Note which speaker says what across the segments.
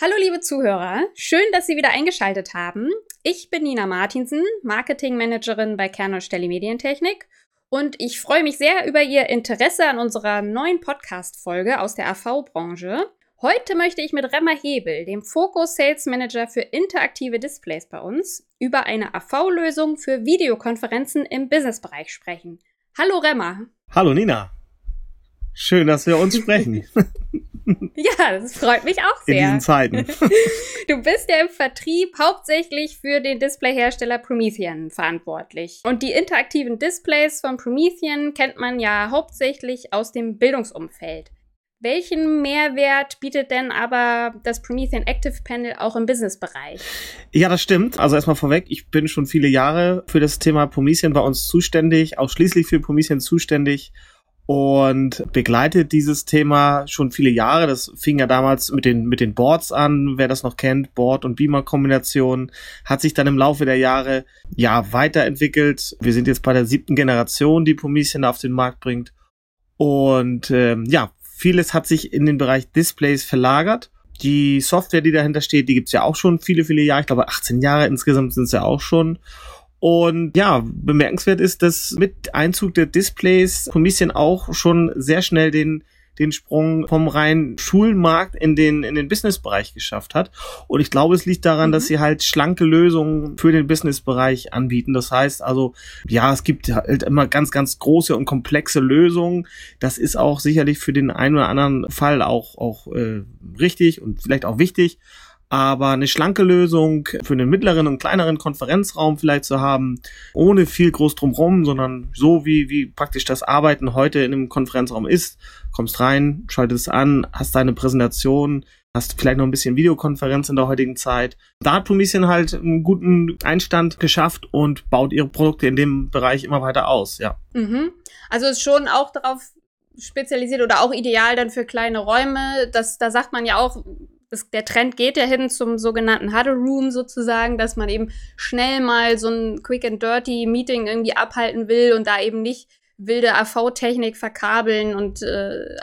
Speaker 1: Hallo liebe Zuhörer, schön, dass Sie wieder eingeschaltet haben. Ich bin Nina Martinsen, Marketingmanagerin bei Kernosch Telemedientechnik und ich freue mich sehr über Ihr Interesse an unserer neuen Podcast-Folge aus der AV-Branche. Heute möchte ich mit Remmer Hebel, dem Focus Sales Manager für interaktive Displays bei uns, über eine AV-Lösung für Videokonferenzen im Businessbereich sprechen. Hallo Remmer.
Speaker 2: Hallo Nina. Schön, dass wir uns sprechen.
Speaker 1: Ja, das freut mich auch sehr.
Speaker 2: In diesen Zeiten.
Speaker 1: Du bist ja im Vertrieb hauptsächlich für den Displayhersteller Promethean verantwortlich. Und die interaktiven Displays von Promethean kennt man ja hauptsächlich aus dem Bildungsumfeld. Welchen Mehrwert bietet denn aber das Promethean Active Panel auch im Businessbereich?
Speaker 2: Ja, das stimmt. Also erstmal vorweg, ich bin schon viele Jahre für das Thema Promethean bei uns zuständig, ausschließlich für Promethean zuständig und begleitet dieses Thema schon viele Jahre. Das fing ja damals mit den, mit den Boards an, wer das noch kennt, Board- und Beamer-Kombination, hat sich dann im Laufe der Jahre ja weiterentwickelt. Wir sind jetzt bei der siebten Generation, die Promethean auf den Markt bringt. Und ähm, ja, vieles hat sich in den Bereich Displays verlagert. Die Software, die dahinter steht, die gibt's ja auch schon viele, viele Jahre. Ich glaube, 18 Jahre insgesamt sind es ja auch schon. Und ja, bemerkenswert ist, dass mit Einzug der Displays Promethean auch schon sehr schnell den den Sprung vom reinen Schulmarkt in den, in den Businessbereich geschafft hat. Und ich glaube, es liegt daran, mhm. dass sie halt schlanke Lösungen für den Businessbereich anbieten. Das heißt also, ja, es gibt halt immer ganz, ganz große und komplexe Lösungen. Das ist auch sicherlich für den einen oder anderen Fall auch, auch äh, richtig und vielleicht auch wichtig aber eine schlanke Lösung für einen mittleren und kleineren Konferenzraum vielleicht zu haben, ohne viel groß drumherum, sondern so wie, wie praktisch das Arbeiten heute in einem Konferenzraum ist. Kommst rein, schaltest es an, hast deine Präsentation, hast vielleicht noch ein bisschen Videokonferenz in der heutigen Zeit. Da hat Promethean halt einen guten Einstand geschafft und baut ihre Produkte in dem Bereich immer weiter aus, ja.
Speaker 1: Mhm. Also ist schon auch darauf spezialisiert oder auch ideal dann für kleine Räume. Das, da sagt man ja auch, das, der Trend geht ja hin zum sogenannten Huddle Room sozusagen, dass man eben schnell mal so ein Quick and Dirty Meeting irgendwie abhalten will und da eben nicht wilde AV-Technik verkabeln und äh,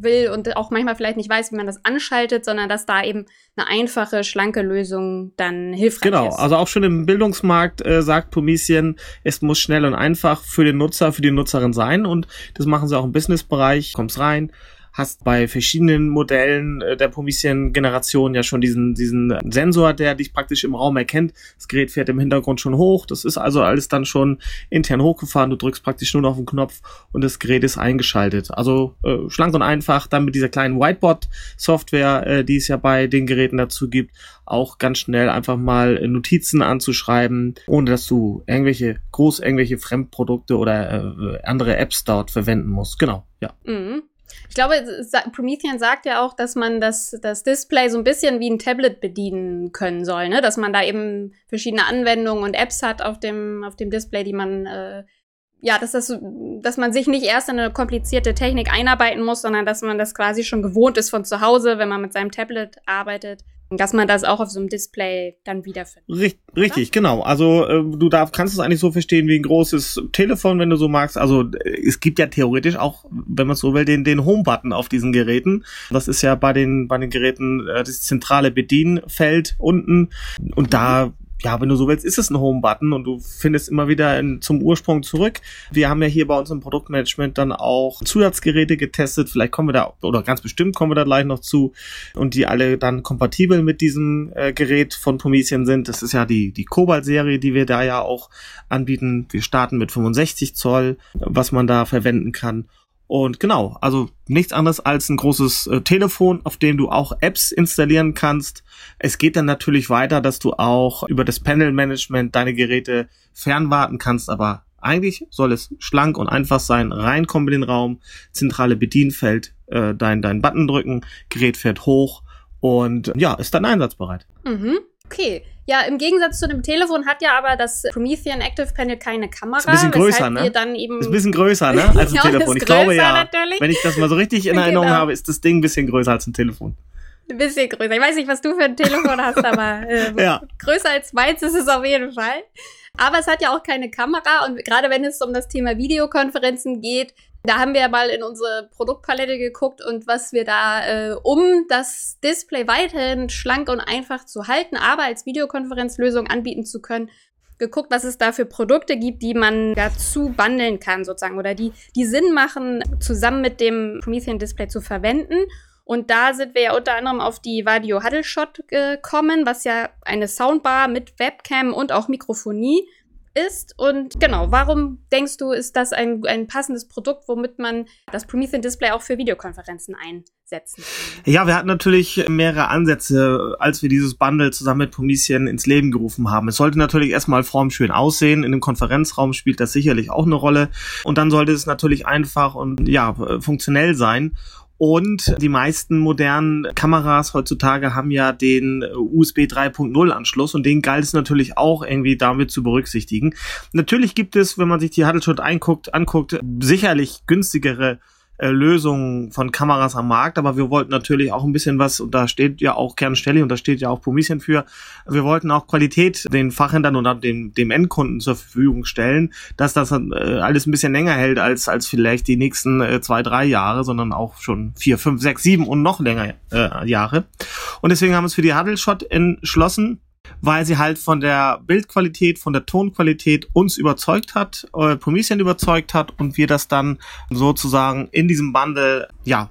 Speaker 1: will und auch manchmal vielleicht nicht weiß, wie man das anschaltet, sondern dass da eben eine einfache, schlanke Lösung dann hilfreich
Speaker 2: genau,
Speaker 1: ist.
Speaker 2: Genau, also auch schon im Bildungsmarkt äh, sagt Promethean, es muss schnell und einfach für den Nutzer, für die Nutzerin sein und das machen sie auch im Businessbereich, kommst rein, hast bei verschiedenen Modellen äh, der Promethean-Generation ja schon diesen, diesen Sensor, der dich praktisch im Raum erkennt. Das Gerät fährt im Hintergrund schon hoch. Das ist also alles dann schon intern hochgefahren. Du drückst praktisch nur noch auf den Knopf und das Gerät ist eingeschaltet. Also äh, schlank und einfach. Dann mit dieser kleinen Whiteboard-Software, äh, die es ja bei den Geräten dazu gibt, auch ganz schnell einfach mal Notizen anzuschreiben, ohne dass du irgendwelche groß irgendwelche Fremdprodukte oder äh, andere Apps dort verwenden musst. Genau, ja.
Speaker 1: Mhm. Ich glaube, Promethean sagt ja auch, dass man das, das Display so ein bisschen wie ein Tablet bedienen können soll, ne? Dass man da eben verschiedene Anwendungen und Apps hat auf dem, auf dem Display, die man, äh, ja, dass das, dass man sich nicht erst in eine komplizierte Technik einarbeiten muss, sondern dass man das quasi schon gewohnt ist von zu Hause, wenn man mit seinem Tablet arbeitet dass man das auch auf so einem Display dann wiederfindet.
Speaker 2: Richtig, richtig genau. Also äh, du darf, kannst es eigentlich so verstehen wie ein großes Telefon, wenn du so magst. Also es gibt ja theoretisch auch, wenn man so will, den, den Home-Button auf diesen Geräten. Das ist ja bei den, bei den Geräten äh, das zentrale Bedienfeld unten. Und da ja, wenn du so willst, ist es ein Home-Button und du findest immer wieder in, zum Ursprung zurück. Wir haben ja hier bei uns im Produktmanagement dann auch Zusatzgeräte getestet. Vielleicht kommen wir da, oder ganz bestimmt kommen wir da gleich noch zu. Und die alle dann kompatibel mit diesem äh, Gerät von Promethean sind. Das ist ja die, die Cobalt-Serie, die wir da ja auch anbieten. Wir starten mit 65 Zoll, was man da verwenden kann. Und genau, also nichts anderes als ein großes äh, Telefon, auf dem du auch Apps installieren kannst. Es geht dann natürlich weiter, dass du auch über das Panel-Management deine Geräte fernwarten kannst, aber eigentlich soll es schlank und einfach sein. Reinkommen in den Raum, zentrale Bedienfeld, äh, dein, dein Button drücken, Gerät fährt hoch und ja, ist dann einsatzbereit.
Speaker 1: Mhm. Okay. Ja, im Gegensatz zu dem Telefon hat ja aber das Promethean Active Panel keine Kamera. Ist
Speaker 2: ein bisschen größer, ne?
Speaker 1: Dann eben
Speaker 2: ist ein bisschen größer, ne? Als ein Telefon. Ich glaube ja. Natürlich. Wenn ich das mal so richtig in Erinnerung genau. habe, ist das Ding ein bisschen größer als ein Telefon.
Speaker 1: Ein bisschen größer. Ich weiß nicht, was du für ein Telefon hast, aber äh, ja. größer als meins ist es auf jeden Fall. Aber es hat ja auch keine Kamera und gerade wenn es um das Thema Videokonferenzen geht, Da haben wir mal in unsere Produktpalette geguckt und was wir da, äh, um das Display weiterhin schlank und einfach zu halten, aber als Videokonferenzlösung anbieten zu können, geguckt, was es da für Produkte gibt, die man dazu bundeln kann, sozusagen, oder die, die Sinn machen, zusammen mit dem Promethean Display zu verwenden. Und da sind wir ja unter anderem auf die Vadio Huddle Shot gekommen, was ja eine Soundbar mit Webcam und auch Mikrofonie ist. Und genau, warum denkst du, ist das ein, ein passendes Produkt, womit man das Promethean Display auch für Videokonferenzen einsetzen
Speaker 2: kann? Ja, wir hatten natürlich mehrere Ansätze, als wir dieses Bundle zusammen mit Promethean ins Leben gerufen haben. Es sollte natürlich erstmal formschön aussehen. In dem Konferenzraum spielt das sicherlich auch eine Rolle. Und dann sollte es natürlich einfach und ja, funktionell sein. Und die meisten modernen Kameras heutzutage haben ja den USB 3.0 Anschluss und den galt es natürlich auch irgendwie damit zu berücksichtigen. Natürlich gibt es, wenn man sich die Huddleshot einguckt, anguckt, sicherlich günstigere äh, Lösungen von Kameras am Markt, aber wir wollten natürlich auch ein bisschen was, und da steht ja auch Kernstelle und da steht ja auch Promethean für, wir wollten auch Qualität den Fachhändlern oder dem, dem Endkunden zur Verfügung stellen, dass das äh, alles ein bisschen länger hält als, als vielleicht die nächsten äh, zwei, drei Jahre, sondern auch schon vier, fünf, sechs, sieben und noch länger äh, Jahre. Und deswegen haben wir uns für die Huddle Shot entschlossen weil sie halt von der Bildqualität, von der Tonqualität uns überzeugt hat, äh, Promethean überzeugt hat und wir das dann sozusagen in diesem Bundle, ja,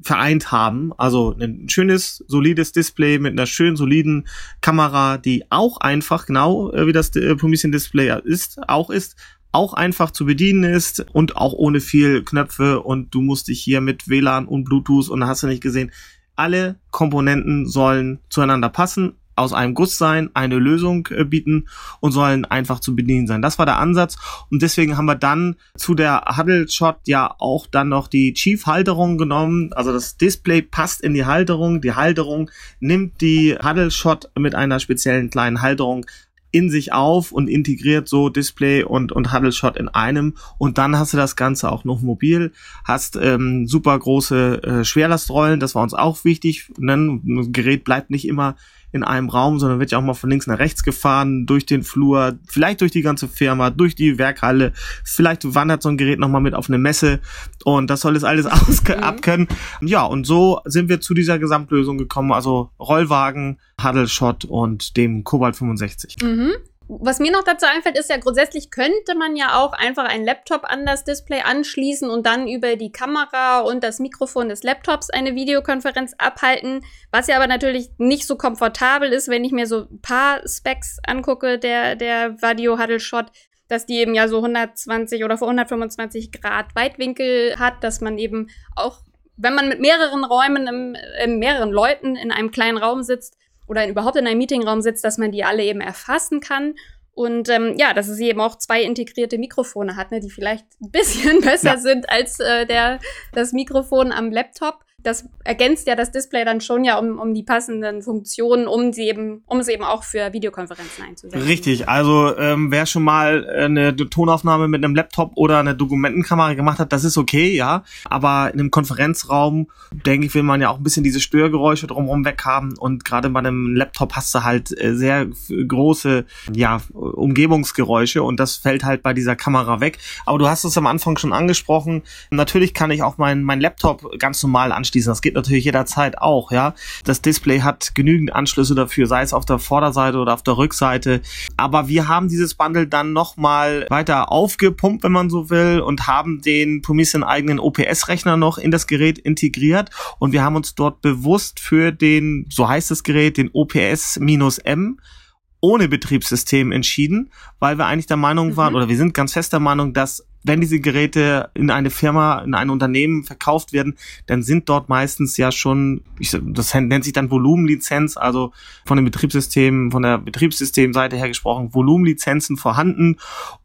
Speaker 2: vereint haben. Also ein schönes, solides Display mit einer schönen, soliden Kamera, die auch einfach, genau äh, wie das äh, Promethean Display ist, auch ist, auch einfach zu bedienen ist und auch ohne viel Knöpfe und du musst dich hier mit WLAN und Bluetooth und hast du nicht gesehen. Alle Komponenten sollen zueinander passen, aus einem Guss sein, eine Lösung äh, bieten und sollen einfach zu bedienen sein. Das war der Ansatz und deswegen haben wir dann zu der Huddle Shot ja auch dann noch die Chief Halterung genommen. Also das Display passt in die Halterung, die Halterung nimmt die Huddle Shot mit einer speziellen kleinen Halterung in sich auf und integriert so Display und, und Huddle Shot in einem und dann hast du das Ganze auch noch mobil, hast ähm, super große äh, Schwerlastrollen, das war uns auch wichtig, ne? ein Gerät bleibt nicht immer in einem Raum, sondern wird ja auch mal von links nach rechts gefahren, durch den Flur, vielleicht durch die ganze Firma, durch die Werkhalle, vielleicht wandert so ein Gerät nochmal mit auf eine Messe und das soll es alles mhm. abkönnen. Ja, und so sind wir zu dieser Gesamtlösung gekommen, also Rollwagen, Huddle Shot und dem Cobalt 65.
Speaker 1: Mhm. Was mir noch dazu einfällt, ist ja grundsätzlich könnte man ja auch einfach einen Laptop an das Display anschließen und dann über die Kamera und das Mikrofon des Laptops eine Videokonferenz abhalten. Was ja aber natürlich nicht so komfortabel ist, wenn ich mir so ein paar Specs angucke, der, der Vadio Huddle Shot, dass die eben ja so 120 oder 125 Grad Weitwinkel hat, dass man eben auch, wenn man mit mehreren Räumen, im, äh, mehreren Leuten in einem kleinen Raum sitzt, oder überhaupt in einem Meetingraum sitzt, dass man die alle eben erfassen kann. Und ähm, ja, dass es eben auch zwei integrierte Mikrofone hat, ne, die vielleicht ein bisschen besser ja. sind als äh, der, das Mikrofon am Laptop das ergänzt ja das Display dann schon ja um, um die passenden Funktionen, um sie eben, um es eben auch für Videokonferenzen einzusetzen.
Speaker 2: Richtig, also ähm, wer schon mal eine Tonaufnahme mit einem Laptop oder eine Dokumentenkamera gemacht hat, das ist okay, ja. Aber in einem Konferenzraum, denke ich, will man ja auch ein bisschen diese Störgeräusche drumherum weghaben. Und gerade bei einem Laptop hast du halt äh, sehr große ja, Umgebungsgeräusche und das fällt halt bei dieser Kamera weg. Aber du hast es am Anfang schon angesprochen. Natürlich kann ich auch mein, mein Laptop ganz normal anstellen anschließen. Das geht natürlich jederzeit auch, ja. Das Display hat genügend Anschlüsse dafür, sei es auf der Vorderseite oder auf der Rückseite. Aber wir haben dieses Bundle dann nochmal weiter aufgepumpt, wenn man so will, und haben den Promethean eigenen OPS-Rechner noch in das Gerät integriert. Und wir haben uns dort bewusst für den, so heißt das Gerät, den OPS-M ohne Betriebssystem entschieden, weil wir eigentlich der Meinung waren, mhm. oder wir sind ganz fest der Meinung, dass wenn diese Geräte in eine Firma, in ein Unternehmen verkauft werden, dann sind dort meistens ja schon, ich, das nennt sich dann Volumenlizenz, also von den Betriebssystemen, von der Betriebssystemseite her gesprochen, Volumenlizenzen vorhanden.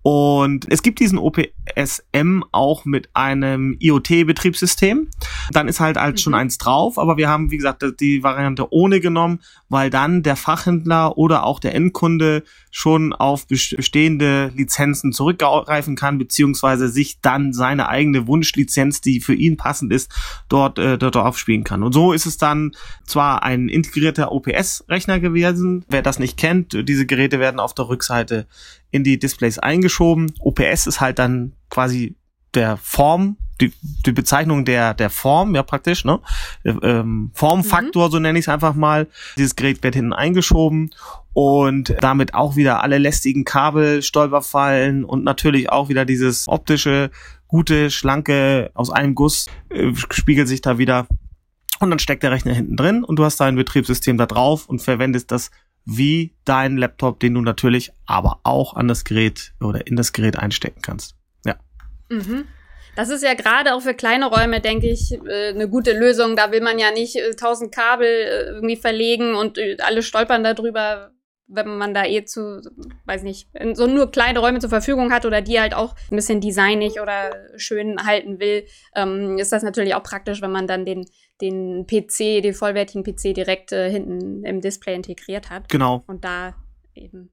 Speaker 2: Und es gibt diesen OPSM auch mit einem IoT-Betriebssystem. Dann ist halt halt mhm. schon eins drauf, aber wir haben, wie gesagt, die Variante ohne genommen, weil dann der Fachhändler oder auch der Endkunde schon auf bestehende Lizenzen zurückgreifen kann, beziehungsweise sich dann seine eigene Wunschlizenz, die für ihn passend ist, dort, äh, dort aufspielen kann. Und so ist es dann zwar ein integrierter OPS-Rechner gewesen. Wer das nicht kennt, diese Geräte werden auf der Rückseite in die Displays eingeschoben. OPS ist halt dann quasi der Form die, die Bezeichnung der, der Form, ja praktisch, ne? Ähm, Formfaktor, mhm. so nenne ich es einfach mal. Dieses Gerät wird hinten eingeschoben und damit auch wieder alle lästigen Kabel, Stolperfallen und natürlich auch wieder dieses optische, gute, schlanke, aus einem Guss äh, spiegelt sich da wieder. Und dann steckt der Rechner hinten drin und du hast dein Betriebssystem da drauf und verwendest das wie dein Laptop, den du natürlich aber auch an das Gerät oder in das Gerät einstecken kannst. Ja.
Speaker 1: Mhm. Das ist ja gerade auch für kleine Räume, denke ich, äh, eine gute Lösung. Da will man ja nicht äh, tausend Kabel äh, irgendwie verlegen und alle stolpern darüber, wenn man da eh zu, weiß nicht, so nur kleine Räume zur Verfügung hat oder die halt auch ein bisschen designig oder schön halten will, ähm, ist das natürlich auch praktisch, wenn man dann den, den PC, den vollwertigen PC direkt äh, hinten im Display integriert hat.
Speaker 2: Genau.
Speaker 1: Und da eben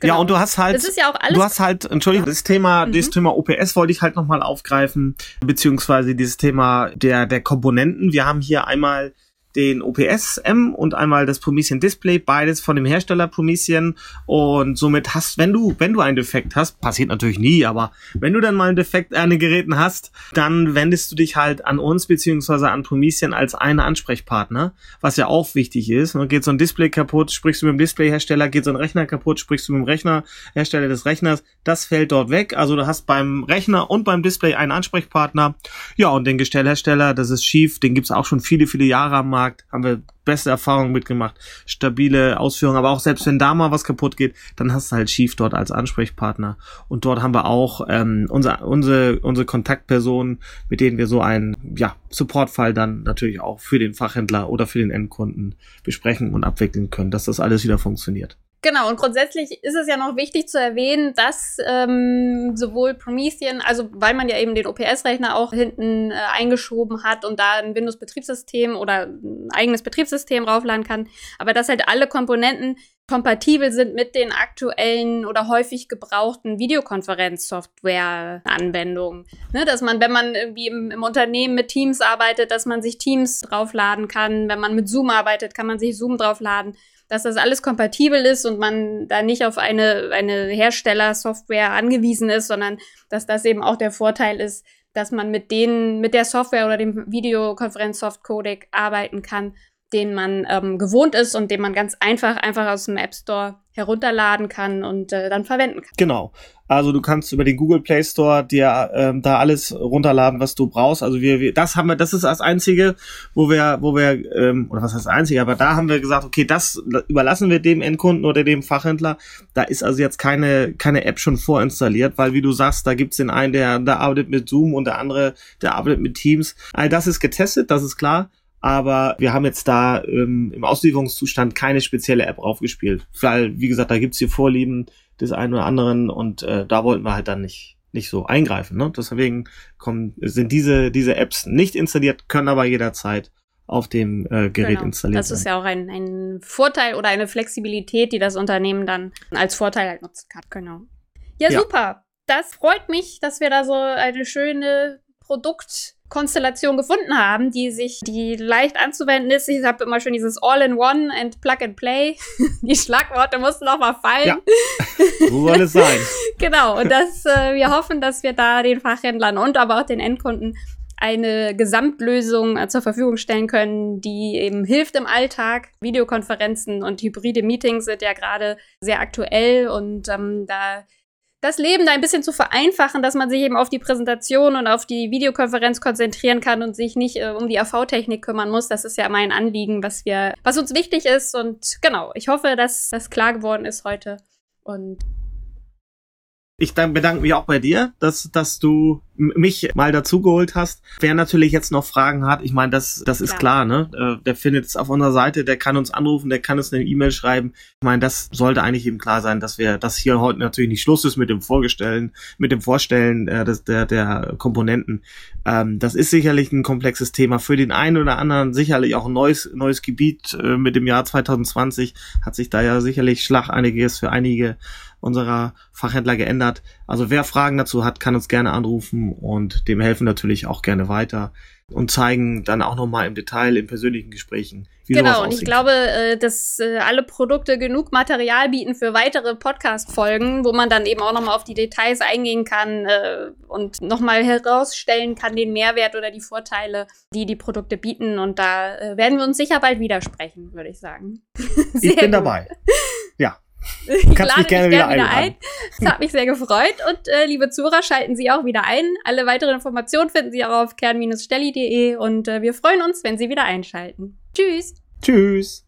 Speaker 2: Genau. Ja, und du hast halt,
Speaker 1: das ist ja auch alles
Speaker 2: du hast halt, Entschuldigung, das Thema, mhm. dieses Thema OPS wollte ich halt nochmal aufgreifen, beziehungsweise dieses Thema der, der Komponenten. Wir haben hier einmal den OPS-M und einmal das Promethean Display, beides von dem Hersteller Promethean und somit hast, wenn du, wenn du einen Defekt hast, passiert natürlich nie, aber wenn du dann mal einen Defekt an den Geräten hast, dann wendest du dich halt an uns beziehungsweise an Promethean als einen Ansprechpartner, was ja auch wichtig ist. Und geht so ein Display kaputt, sprichst du mit dem Displayhersteller, geht so ein Rechner kaputt, sprichst du mit dem Rechnerhersteller des Rechners, das fällt dort weg. Also du hast beim Rechner und beim Display einen Ansprechpartner. Ja, und den Gestellhersteller, das ist schief, den gibt's auch schon viele, viele Jahre am Markt Markt, haben wir beste Erfahrungen mitgemacht, stabile Ausführungen, aber auch selbst wenn da mal was kaputt geht, dann hast du halt Schief dort als Ansprechpartner. Und dort haben wir auch ähm, unser, unsere, unsere Kontaktpersonen, mit denen wir so einen ja, Supportfall dann natürlich auch für den Fachhändler oder für den Endkunden besprechen und abwickeln können, dass das alles wieder funktioniert.
Speaker 1: Genau, und grundsätzlich ist es ja noch wichtig zu erwähnen, dass ähm, sowohl Promethean, also weil man ja eben den OPS-Rechner auch hinten äh, eingeschoben hat und da ein Windows-Betriebssystem oder ein eigenes Betriebssystem raufladen kann, aber dass halt alle Komponenten kompatibel sind mit den aktuellen oder häufig gebrauchten Videokonferenz-Software-Anwendungen. Ne, dass man, wenn man irgendwie im, im, Unternehmen mit Teams arbeitet, dass man sich Teams draufladen kann. Wenn man mit Zoom arbeitet, kann man sich Zoom draufladen dass das alles kompatibel ist und man da nicht auf eine, eine Herstellersoftware angewiesen ist, sondern dass das eben auch der Vorteil ist, dass man mit denen, mit der Software oder dem Videokonferenz-Soft-Codec arbeiten kann, den man ähm, gewohnt ist und den man ganz einfach einfach aus dem App Store herunterladen kann und äh, dann verwenden kann.
Speaker 2: Genau. Also du kannst über den Google Play Store dir ähm, da alles runterladen, was du brauchst. Also wir, wir, das haben wir, das ist das einzige, wo wir, wo wir, ähm, oder was heißt das einzige, aber da haben wir gesagt, okay, das überlassen wir dem Endkunden oder dem Fachhändler. Da ist also jetzt keine, keine App schon vorinstalliert, weil wie du sagst, da gibt's den einen, der, der arbeitet mit Zoom und der andere, der arbeitet mit Teams. All das ist getestet, das ist klar aber wir haben jetzt da ähm, im Auslieferungszustand keine spezielle App raufgespielt. Weil, wie gesagt, da gibt's hier Vorlieben des einen oder anderen und äh, da wollten wir halt dann nicht nicht so eingreifen. Ne? Deswegen kommen, sind diese, diese Apps nicht installiert, können aber jederzeit auf dem äh, Gerät genau. installiert
Speaker 1: Das ist ja auch ein, ein Vorteil oder eine Flexibilität, die das Unternehmen dann als Vorteil halt nutzen kann. Genau. Ja, ja, super. Das freut mich, dass wir da so eine schöne Produkt Konstellation gefunden haben, die sich, die leicht anzuwenden ist. Ich habe immer schon dieses All-in-One and Plug-and-Play. die Schlagworte mussten noch mal fallen. Ja.
Speaker 2: So soll es sein.
Speaker 1: genau. Und das, äh, wir hoffen, dass wir da den Fachhändlern und aber auch den Endkunden eine Gesamtlösung äh, zur Verfügung stellen können, die eben hilft im Alltag. Videokonferenzen und hybride Meetings sind ja gerade sehr aktuell und ähm, da das Leben da ein bisschen zu vereinfachen, dass man sich eben auf die Präsentation und auf die Videokonferenz konzentrieren kann und sich nicht äh, um die AV-Technik kümmern muss. Das ist ja mein Anliegen, was wir, was uns wichtig ist. Und genau, ich hoffe, dass das klar geworden ist heute. Und
Speaker 2: ich bedanke mich auch bei dir, dass, dass du mich mal dazugeholt hast. Wer natürlich jetzt noch Fragen hat, ich meine, das, das ist klar, klar ne? Äh, der findet es auf unserer Seite, der kann uns anrufen, der kann uns eine E-Mail schreiben. Ich meine, das sollte eigentlich eben klar sein, dass wir, dass hier heute natürlich nicht Schluss ist mit dem Vorgestellen, mit dem Vorstellen äh, des, der, der Komponenten. Ähm, das ist sicherlich ein komplexes Thema. Für den einen oder anderen sicherlich auch ein neues, neues Gebiet äh, mit dem Jahr 2020 hat sich da ja sicherlich Schlag einiges für einige unserer Fachhändler geändert. Also wer Fragen dazu hat, kann uns gerne anrufen und dem helfen natürlich auch gerne weiter und zeigen dann auch nochmal im Detail in persönlichen Gesprächen,
Speaker 1: wie Genau, und ich glaube, äh, dass äh, alle Produkte genug Material bieten für weitere Podcast-Folgen, wo man dann eben auch nochmal auf die Details eingehen kann äh, und nochmal herausstellen kann, den Mehrwert oder die Vorteile, die die Produkte bieten. Und da werden wir uns sicher bald widersprechen, würde ich sagen.
Speaker 2: ich bin gut. dabei. Ja.
Speaker 1: Ich lade mich gerne wieder, wieder ein. Es hat mich sehr gefreut. Und äh, liebe Zuhörer, schalten Sie auch wieder ein. Alle weiteren Informationen finden Sie auch auf kern-stelli.de und äh, wir freuen uns, wenn Sie wieder einschalten. Tschüss.
Speaker 2: Tschüss.